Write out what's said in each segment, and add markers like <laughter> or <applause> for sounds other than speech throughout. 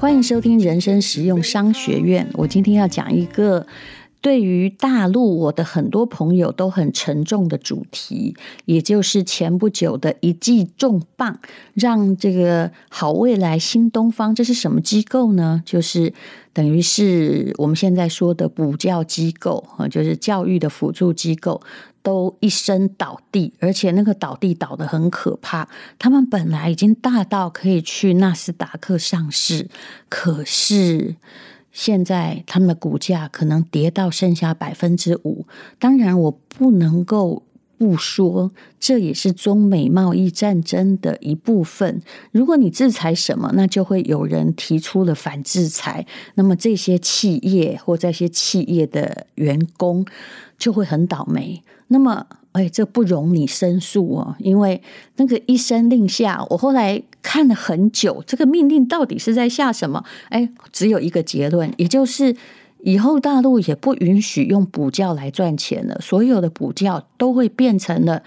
欢迎收听人生实用商学院。我今天要讲一个对于大陆我的很多朋友都很沉重的主题，也就是前不久的一记重磅，让这个好未来新东方，这是什么机构呢？就是等于是我们现在说的补教机构啊，就是教育的辅助机构。都一声倒地，而且那个倒地倒的很可怕。他们本来已经大到可以去纳斯达克上市，可是现在他们的股价可能跌到剩下百分之五。当然，我不能够不说，这也是中美贸易战争的一部分。如果你制裁什么，那就会有人提出了反制裁，那么这些企业或这些企业的员工就会很倒霉。那么，哎，这不容你申诉哦，因为那个一声令下，我后来看了很久，这个命令到底是在下什么？哎，只有一个结论，也就是以后大陆也不允许用补教来赚钱了，所有的补教都会变成了。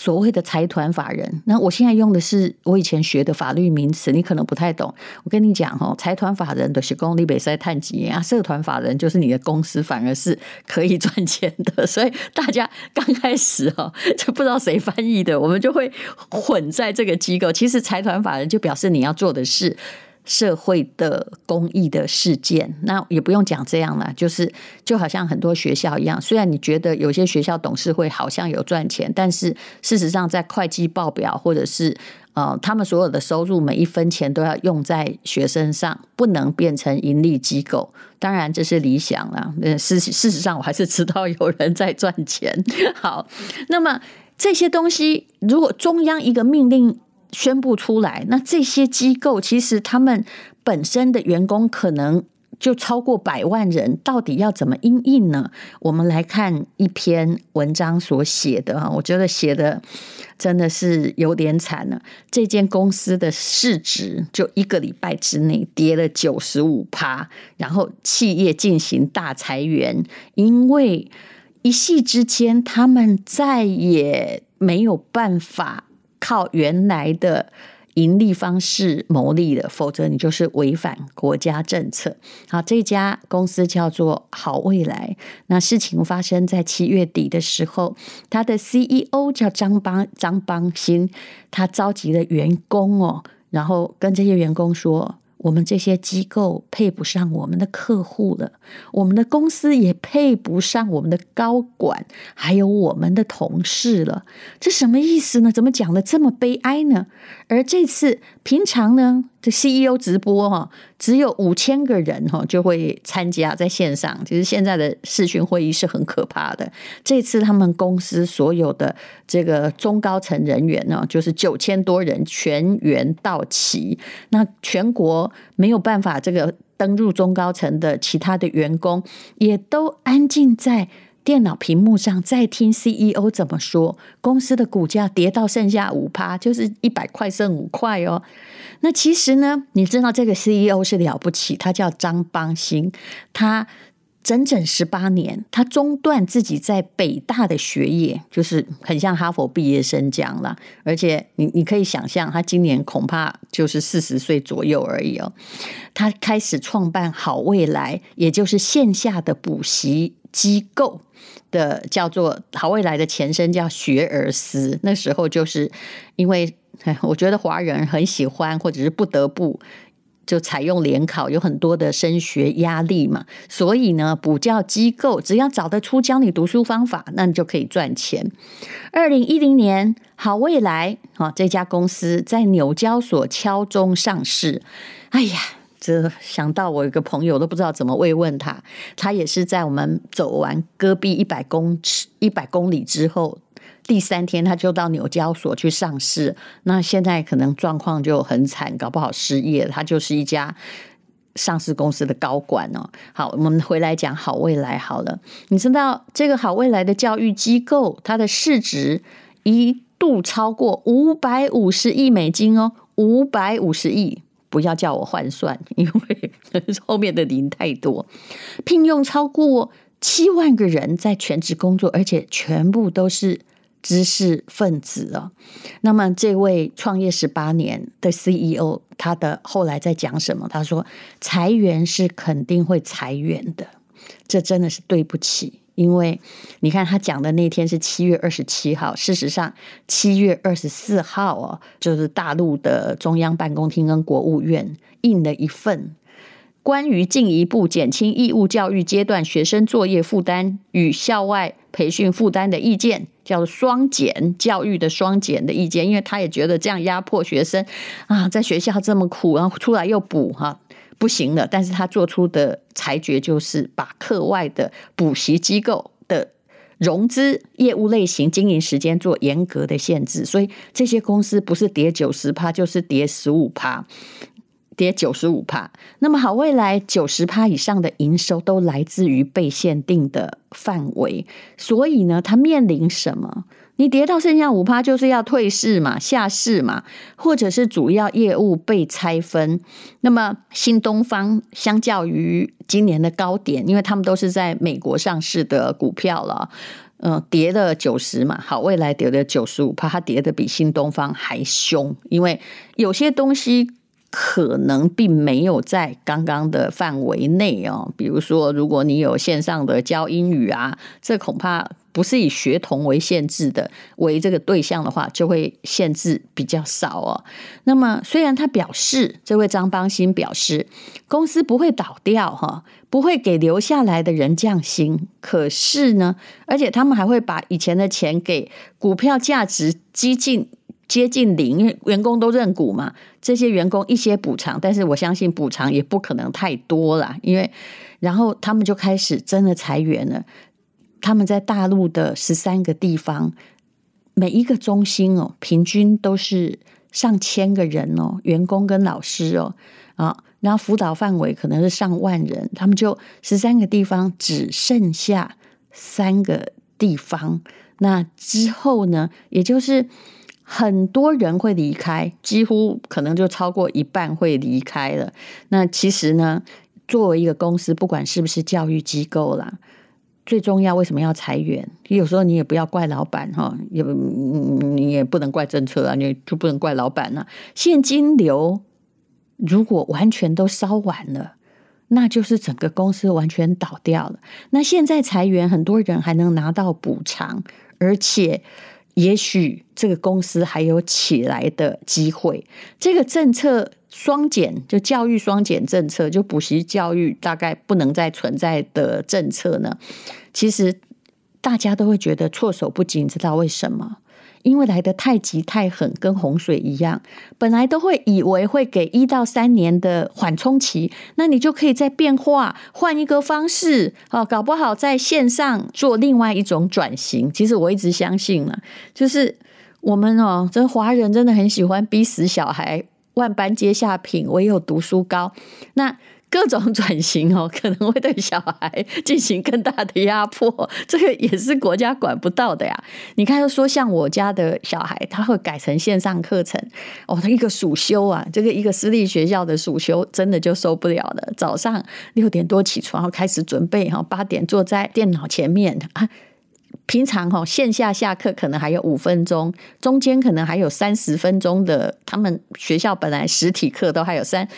所谓的财团法人，那我现在用的是我以前学的法律名词，你可能不太懂。我跟你讲哦，财团法人的是公立北塞探几啊，社团法人就是你的公司，反而是可以赚钱的。所以大家刚开始哦，就不知道谁翻译的，我们就会混在这个机构。其实财团法人就表示你要做的事。社会的公益的事件，那也不用讲这样了，就是就好像很多学校一样，虽然你觉得有些学校董事会好像有赚钱，但是事实上在会计报表或者是呃，他们所有的收入每一分钱都要用在学生上，不能变成盈利机构。当然这是理想了，呃，事事实上我还是知道有人在赚钱。好，那么这些东西，如果中央一个命令。宣布出来，那这些机构其实他们本身的员工可能就超过百万人，到底要怎么因应呢？我们来看一篇文章所写的哈，我觉得写的真的是有点惨了。这间公司的市值就一个礼拜之内跌了九十五趴，然后企业进行大裁员，因为一夕之间他们再也没有办法。靠原来的盈利方式牟利的，否则你就是违反国家政策。好，这家公司叫做好未来。那事情发生在七月底的时候，他的 CEO 叫张邦张邦新，他召集了员工哦，然后跟这些员工说。我们这些机构配不上我们的客户了，我们的公司也配不上我们的高管，还有我们的同事了。这什么意思呢？怎么讲得这么悲哀呢？而这次平常呢，这 CEO 直播哈，只有五千个人哈就会参加在线上。其实现在的视讯会议是很可怕的。这次他们公司所有的这个中高层人员呢，就是九千多人全员到齐。那全国没有办法这个登入中高层的其他的员工，也都安静在。电脑屏幕上在听 CEO 怎么说，公司的股价跌到剩下五趴，就是一百块剩五块哦。那其实呢，你知道这个 CEO 是了不起，他叫张邦鑫，他整整十八年，他中断自己在北大的学业，就是很像哈佛毕业生这样了。而且你你可以想象，他今年恐怕就是四十岁左右而已哦。他开始创办好未来，也就是线下的补习机构。的叫做好未来的前身叫学而思，那时候就是因为 <laughs> 我觉得华人很喜欢，或者是不得不就采用联考，有很多的升学压力嘛，所以呢，补教机构只要找得出教你读书方法，那你就可以赚钱。二零一零年，好未来啊这家公司在纽交所敲钟上市，哎呀。这想到我有个朋友都不知道怎么慰问他，他也是在我们走完戈壁一百公尺一百公里之后，第三天他就到纽交所去上市。那现在可能状况就很惨，搞不好失业。他就是一家上市公司的高管哦。好，我们回来讲好未来好了。你知道这个好未来的教育机构，它的市值一度超过五百五十亿美金哦，五百五十亿。不要叫我换算，因为后面的零太多。聘用超过七万个人在全职工作，而且全部都是知识分子哦。那么这位创业十八年的 CEO，他的后来在讲什么？他说：“裁员是肯定会裁员的，这真的是对不起。”因为你看他讲的那天是七月二十七号，事实上七月二十四号哦，就是大陆的中央办公厅跟国务院印了一份关于进一步减轻义务教育阶段学生作业负担与校外培训负担的意见，叫做“双减”教育的“双减”的意见，因为他也觉得这样压迫学生啊，在学校这么苦，然后出来又补哈。不行了，但是他做出的裁决就是把课外的补习机构的融资业务类型、经营时间做严格的限制，所以这些公司不是跌九十趴，就是跌十五趴，跌九十五趴。那么好，未来九十趴以上的营收都来自于被限定的范围，所以呢，它面临什么？你跌到剩下五趴，就是要退市嘛、下市嘛，或者是主要业务被拆分。那么新东方相较于今年的高点，因为他们都是在美国上市的股票了，嗯，跌了九十嘛，好，未来跌了九十五趴，它跌的比新东方还凶，因为有些东西。可能并没有在刚刚的范围内哦，比如说，如果你有线上的教英语啊，这恐怕不是以学童为限制的，为这个对象的话，就会限制比较少哦。那么，虽然他表示，这位张邦鑫表示，公司不会倒掉哈，不会给留下来的人降薪，可是呢，而且他们还会把以前的钱给股票价值激进。接近零，因为员工都认股嘛，这些员工一些补偿，但是我相信补偿也不可能太多了，因为然后他们就开始真的裁员了。他们在大陆的十三个地方，每一个中心哦，平均都是上千个人哦，员工跟老师哦，啊，然后辅导范围可能是上万人，他们就十三个地方只剩下三个地方，那之后呢，也就是。很多人会离开，几乎可能就超过一半会离开了。那其实呢，作为一个公司，不管是不是教育机构啦，最重要为什么要裁员？有时候你也不要怪老板哈，也你也不能怪政策啊，你就不能怪老板了。现金流如果完全都烧完了，那就是整个公司完全倒掉了。那现在裁员，很多人还能拿到补偿，而且。也许这个公司还有起来的机会。这个政策双减，就教育双减政策，就补习教育大概不能再存在的政策呢？其实大家都会觉得措手不及，你知道为什么？因为来得太急太狠，跟洪水一样，本来都会以为会给一到三年的缓冲期，那你就可以再变化，换一个方式，哦，搞不好在线上做另外一种转型。其实我一直相信了，就是我们哦，这华人真的很喜欢逼死小孩，万般皆下品，唯有读书高。那各种转型哦，<laughs> 可能会对小孩进行更大的压迫，<laughs> 这个也是国家管不到的呀。你看，说像我家的小孩，他会改成线上课程哦，他一个暑休啊，这个一个私立学校的暑休，真的就受不了了。早上六点多起床，然后开始准备哈，八点坐在电脑前面啊。平常哈线下下课可能还有五分钟，中间可能还有三十分钟的，他们学校本来实体课都还有三。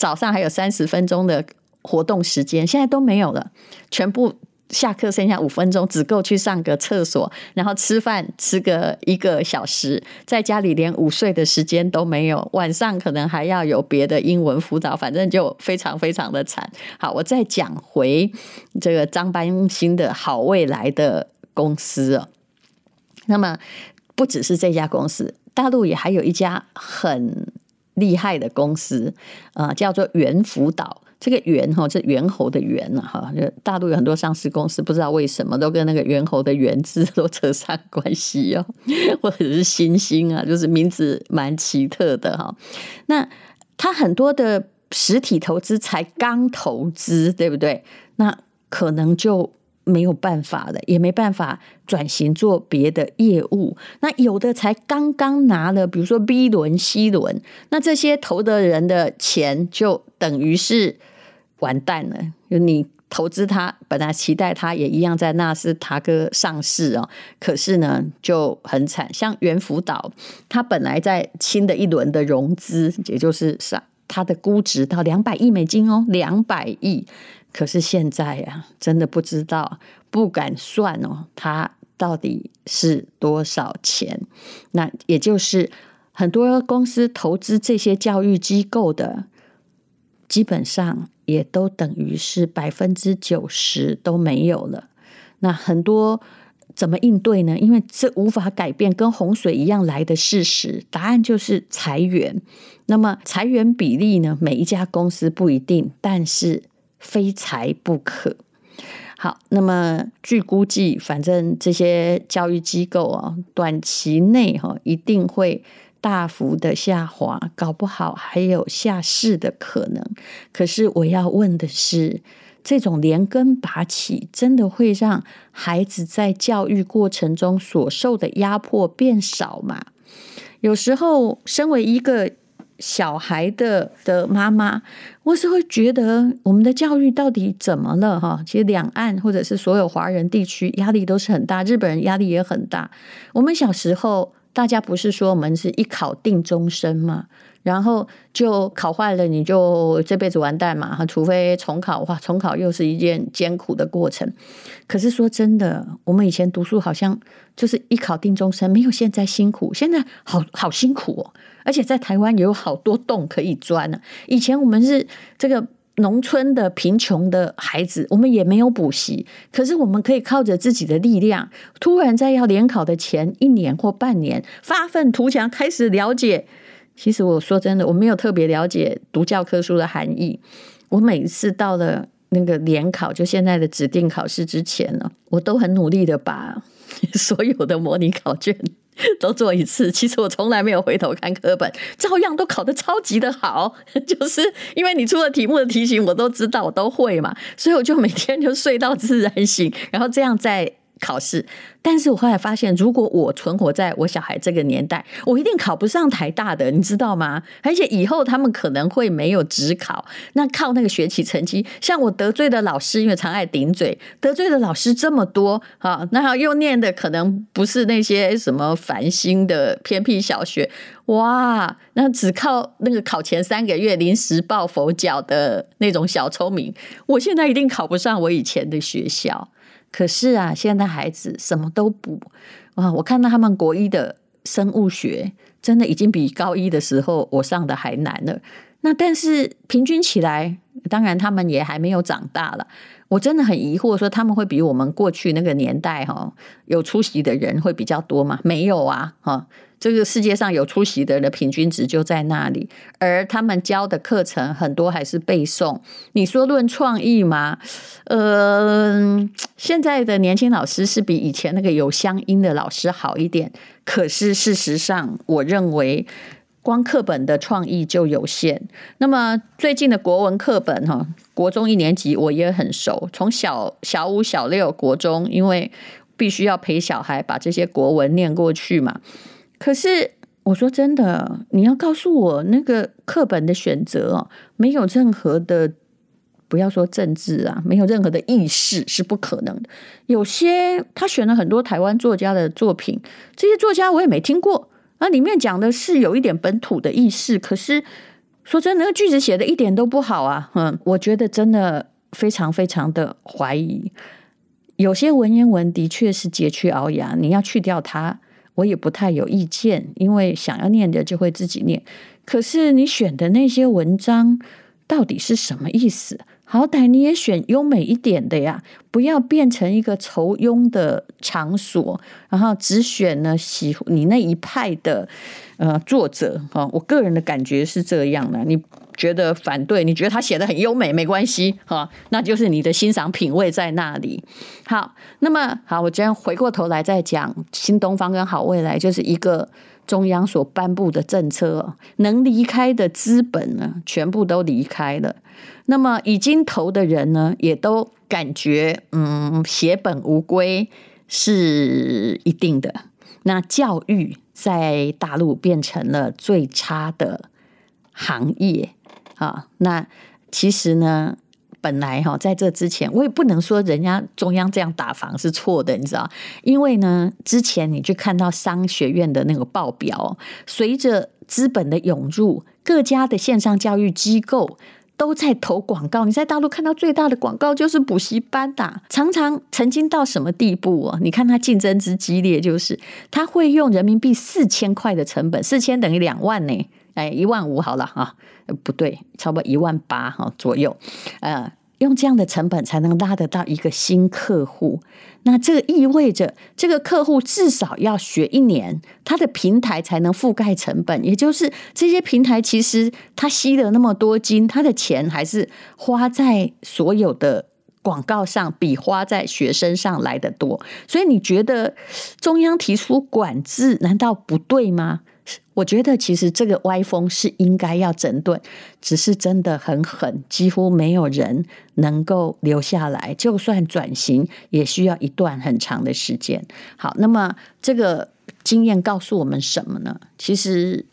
早上还有三十分钟的活动时间，现在都没有了，全部下课剩下五分钟，只够去上个厕所，然后吃饭吃个一个小时，在家里连午睡的时间都没有，晚上可能还要有别的英文辅导，反正就非常非常的惨。好，我再讲回这个张班新的好未来的公司哦，那么不只是这家公司，大陆也还有一家很。厉害的公司啊、叫做猿辅导。这个猿哈，这猿猴的猿呢哈，大陆有很多上市公司，不知道为什么都跟那个猿猴的猿字 <laughs> 都扯上关系哦，或者是猩猩啊，就是名字蛮奇特的哈。那他很多的实体投资才刚投资，对不对？那可能就。没有办法了，也没办法转型做别的业务。那有的才刚刚拿了，比如说 B 轮、C 轮，那这些投的人的钱就等于是完蛋了。就你投资它，本来期待它也一样在纳斯达克上市哦，可是呢就很惨。像猿辅导，它本来在新的一轮的融资，也就是上它的估值到两百亿美金哦，两百亿。可是现在呀、啊，真的不知道，不敢算哦，它到底是多少钱？那也就是很多公司投资这些教育机构的，基本上也都等于是百分之九十都没有了。那很多怎么应对呢？因为这无法改变，跟洪水一样来的事实。答案就是裁员。那么裁员比例呢？每一家公司不一定，但是。非裁不可。好，那么据估计，反正这些教育机构啊，短期内哈一定会大幅的下滑，搞不好还有下市的可能。可是我要问的是，这种连根拔起，真的会让孩子在教育过程中所受的压迫变少吗？有时候，身为一个。小孩的的妈妈，我是会觉得我们的教育到底怎么了哈？其实两岸或者是所有华人地区压力都是很大，日本人压力也很大。我们小时候，大家不是说我们是一考定终身吗？然后就考坏了，你就这辈子完蛋嘛！哈，除非重考，哇，重考又是一件艰苦的过程。可是说真的，我们以前读书好像就是一考定终身，没有现在辛苦。现在好好辛苦哦，而且在台湾也有好多洞可以钻呢。以前我们是这个农村的贫穷的孩子，我们也没有补习，可是我们可以靠着自己的力量，突然在要联考的前一年或半年，发愤图强，开始了解。其实我说真的，我没有特别了解读教科书的含义。我每一次到了那个联考，就现在的指定考试之前呢，我都很努力的把 <laughs> 所有的模拟考卷 <laughs> 都做一次。其实我从来没有回头看课本，照样都考得超级的好。<laughs> 就是因为你出了题目的题型我都知道，我都会嘛，所以我就每天就睡到自然醒，然后这样再。考试，但是我后来发现，如果我存活在我小孩这个年代，我一定考不上台大的，你知道吗？而且以后他们可能会没有指考，那靠那个学习成绩。像我得罪的老师，因为常爱顶嘴，得罪的老师这么多啊，那又念的可能不是那些什么繁星的偏僻小学，哇，那只靠那个考前三个月临时抱佛脚的那种小聪明，我现在一定考不上我以前的学校。可是啊，现在孩子什么都补啊！我看到他们国一的生物学，真的已经比高一的时候我上的还难了。那但是平均起来，当然他们也还没有长大了。我真的很疑惑，说他们会比我们过去那个年代哈有出息的人会比较多吗？没有啊，哈。这个世界上有出息的人平均值就在那里，而他们教的课程很多还是背诵。你说论创意吗？呃，现在的年轻老师是比以前那个有乡音的老师好一点，可是事实上，我认为光课本的创意就有限。那么最近的国文课本哈，国中一年级我也很熟，从小小五、小六、国中，因为必须要陪小孩把这些国文念过去嘛。可是我说真的，你要告诉我那个课本的选择哦，没有任何的，不要说政治啊，没有任何的意识是不可能的。有些他选了很多台湾作家的作品，这些作家我也没听过，那里面讲的是有一点本土的意识，可是说真的，那个句子写的一点都不好啊。嗯，我觉得真的非常非常的怀疑，有些文言文的确是佶屈聱牙，你要去掉它。我也不太有意见，因为想要念的就会自己念。可是你选的那些文章到底是什么意思？好歹你也选优美一点的呀，不要变成一个愁庸的场所，然后只选呢喜你那一派的呃作者啊。我个人的感觉是这样的，你。觉得反对，你觉得他写的很优美，没关系哈，那就是你的欣赏品味在那里。好，那么好，我今天回过头来再讲新东方跟好未来，就是一个中央所颁布的政策，能离开的资本呢，全部都离开了。那么已经投的人呢，也都感觉嗯，血本无归是一定的。那教育在大陆变成了最差的行业。啊，那其实呢，本来哈，在这之前，我也不能说人家中央这样打房是错的，你知道？因为呢，之前你去看到商学院的那个报表，随着资本的涌入，各家的线上教育机构都在投广告。你在大陆看到最大的广告就是补习班呐，常常曾经到什么地步哦？你看它竞争之激烈，就是他会用人民币四千块的成本，四千等于两万呢。哎，一万五好了哈，不对，差不多一万八哈左右，呃，用这样的成本才能拉得到一个新客户。那这个意味着，这个客户至少要学一年，他的平台才能覆盖成本。也就是这些平台其实他吸了那么多金，他的钱还是花在所有的广告上，比花在学生上来得多。所以你觉得中央提出管制，难道不对吗？我觉得其实这个歪风是应该要整顿，只是真的很狠，几乎没有人能够留下来。就算转型，也需要一段很长的时间。好，那么这个经验告诉我们什么呢？其实，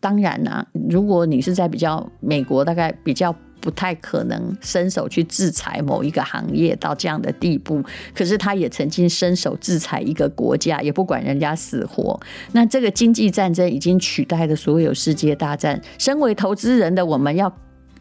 当然呢、啊，如果你是在比较美国，大概比较。不太可能伸手去制裁某一个行业到这样的地步，可是他也曾经伸手制裁一个国家，也不管人家死活。那这个经济战争已经取代了所有世界大战。身为投资人的我们要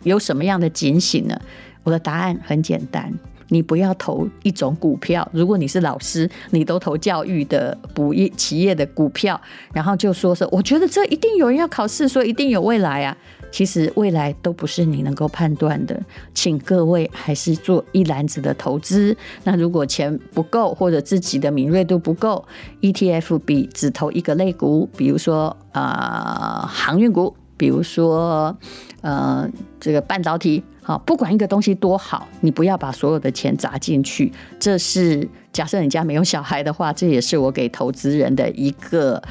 有什么样的警醒呢？我的答案很简单：你不要投一种股票。如果你是老师，你都投教育的补业企业的股票，然后就说是，我觉得这一定有人要考试，所以一定有未来啊。其实未来都不是你能够判断的，请各位还是做一篮子的投资。那如果钱不够，或者自己的敏锐度不够，ETF 比只投一个类股，比如说啊、航运股，比如说呃这个半导体，啊，不管一个东西多好，你不要把所有的钱砸进去。这是假设你家没有小孩的话，这也是我给投资人的一个。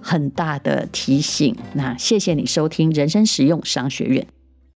很大的提醒，那谢谢你收听人生实用商学院。